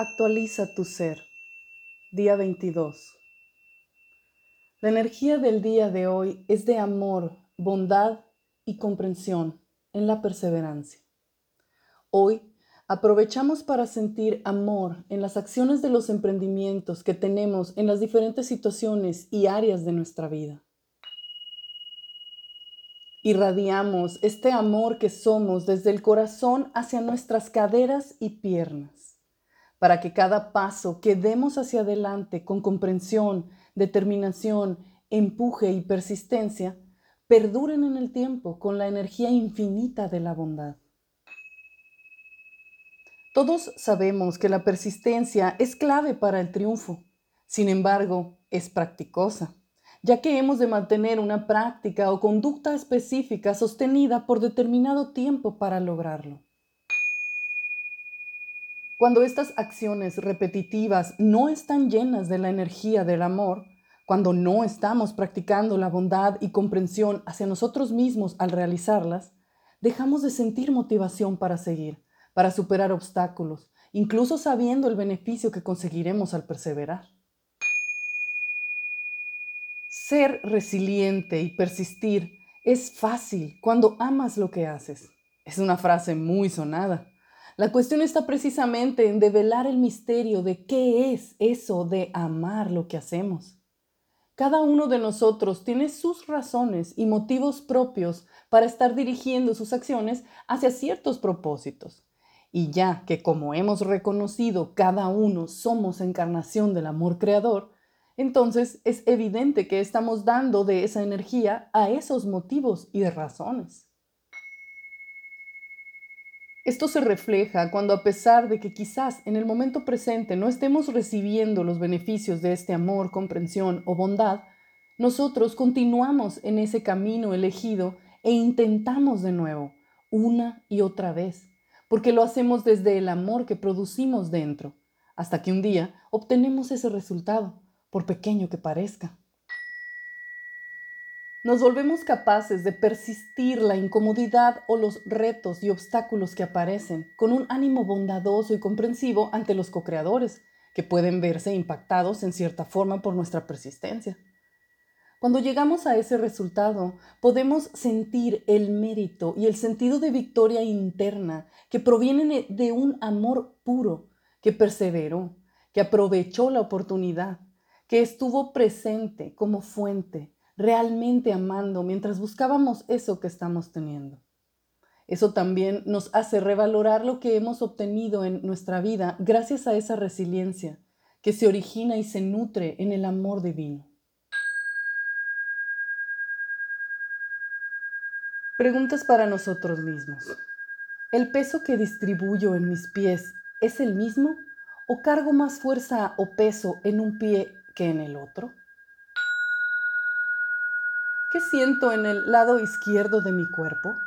Actualiza tu ser. Día 22. La energía del día de hoy es de amor, bondad y comprensión en la perseverancia. Hoy aprovechamos para sentir amor en las acciones de los emprendimientos que tenemos en las diferentes situaciones y áreas de nuestra vida. Irradiamos este amor que somos desde el corazón hacia nuestras caderas y piernas para que cada paso que demos hacia adelante con comprensión, determinación, empuje y persistencia, perduren en el tiempo con la energía infinita de la bondad. Todos sabemos que la persistencia es clave para el triunfo, sin embargo, es practicosa, ya que hemos de mantener una práctica o conducta específica sostenida por determinado tiempo para lograrlo. Cuando estas acciones repetitivas no están llenas de la energía del amor, cuando no estamos practicando la bondad y comprensión hacia nosotros mismos al realizarlas, dejamos de sentir motivación para seguir, para superar obstáculos, incluso sabiendo el beneficio que conseguiremos al perseverar. Ser resiliente y persistir es fácil cuando amas lo que haces. Es una frase muy sonada la cuestión está precisamente en develar el misterio de qué es eso de amar lo que hacemos. Cada uno de nosotros tiene sus razones y motivos propios para estar dirigiendo sus acciones hacia ciertos propósitos. Y ya que como hemos reconocido cada uno somos encarnación del amor creador, entonces es evidente que estamos dando de esa energía a esos motivos y razones. Esto se refleja cuando a pesar de que quizás en el momento presente no estemos recibiendo los beneficios de este amor, comprensión o bondad, nosotros continuamos en ese camino elegido e intentamos de nuevo, una y otra vez, porque lo hacemos desde el amor que producimos dentro, hasta que un día obtenemos ese resultado, por pequeño que parezca nos volvemos capaces de persistir la incomodidad o los retos y obstáculos que aparecen con un ánimo bondadoso y comprensivo ante los co-creadores, que pueden verse impactados en cierta forma por nuestra persistencia. Cuando llegamos a ese resultado, podemos sentir el mérito y el sentido de victoria interna que provienen de un amor puro, que perseveró, que aprovechó la oportunidad, que estuvo presente como fuente, realmente amando mientras buscábamos eso que estamos teniendo. Eso también nos hace revalorar lo que hemos obtenido en nuestra vida gracias a esa resiliencia que se origina y se nutre en el amor divino. Preguntas para nosotros mismos. ¿El peso que distribuyo en mis pies es el mismo o cargo más fuerza o peso en un pie que en el otro? ¿Qué siento en el lado izquierdo de mi cuerpo?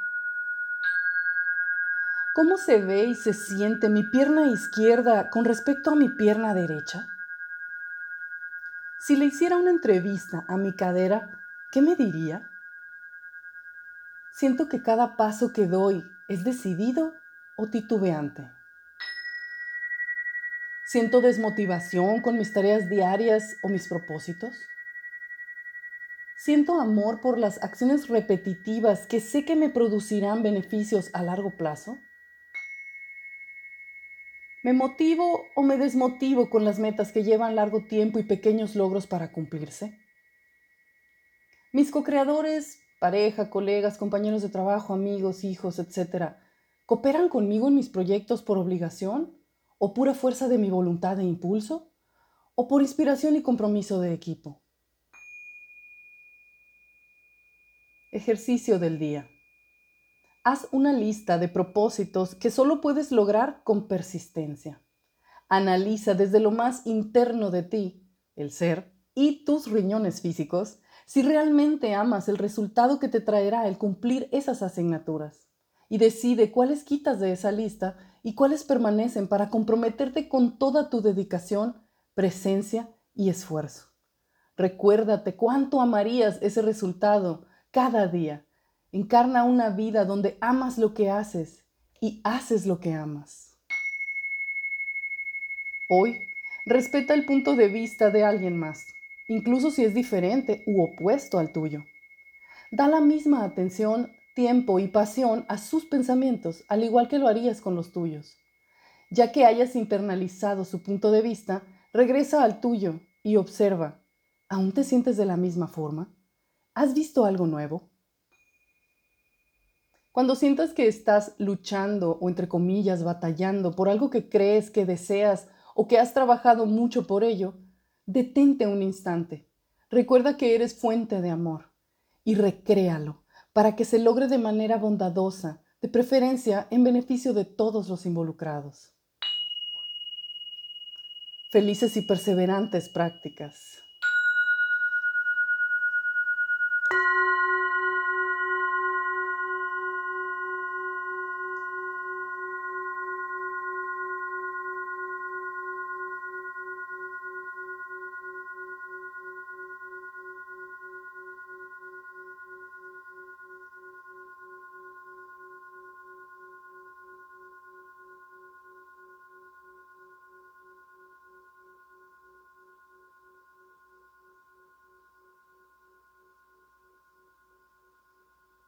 ¿Cómo se ve y se siente mi pierna izquierda con respecto a mi pierna derecha? Si le hiciera una entrevista a mi cadera, ¿qué me diría? Siento que cada paso que doy es decidido o titubeante. Siento desmotivación con mis tareas diarias o mis propósitos. Siento amor por las acciones repetitivas que sé que me producirán beneficios a largo plazo. ¿Me motivo o me desmotivo con las metas que llevan largo tiempo y pequeños logros para cumplirse? Mis co-creadores, pareja, colegas, compañeros de trabajo, amigos, hijos, etc., ¿cooperan conmigo en mis proyectos por obligación o pura fuerza de mi voluntad e impulso? ¿O por inspiración y compromiso de equipo? Ejercicio del día. Haz una lista de propósitos que solo puedes lograr con persistencia. Analiza desde lo más interno de ti, el ser, y tus riñones físicos, si realmente amas el resultado que te traerá el cumplir esas asignaturas. Y decide cuáles quitas de esa lista y cuáles permanecen para comprometerte con toda tu dedicación, presencia y esfuerzo. Recuérdate cuánto amarías ese resultado cada día. Encarna una vida donde amas lo que haces y haces lo que amas. Hoy, respeta el punto de vista de alguien más, incluso si es diferente u opuesto al tuyo. Da la misma atención, tiempo y pasión a sus pensamientos, al igual que lo harías con los tuyos. Ya que hayas internalizado su punto de vista, regresa al tuyo y observa, ¿aún te sientes de la misma forma? ¿Has visto algo nuevo? Cuando sientas que estás luchando o entre comillas batallando por algo que crees que deseas o que has trabajado mucho por ello, detente un instante. Recuerda que eres fuente de amor y recréalo para que se logre de manera bondadosa, de preferencia en beneficio de todos los involucrados. Felices y perseverantes prácticas.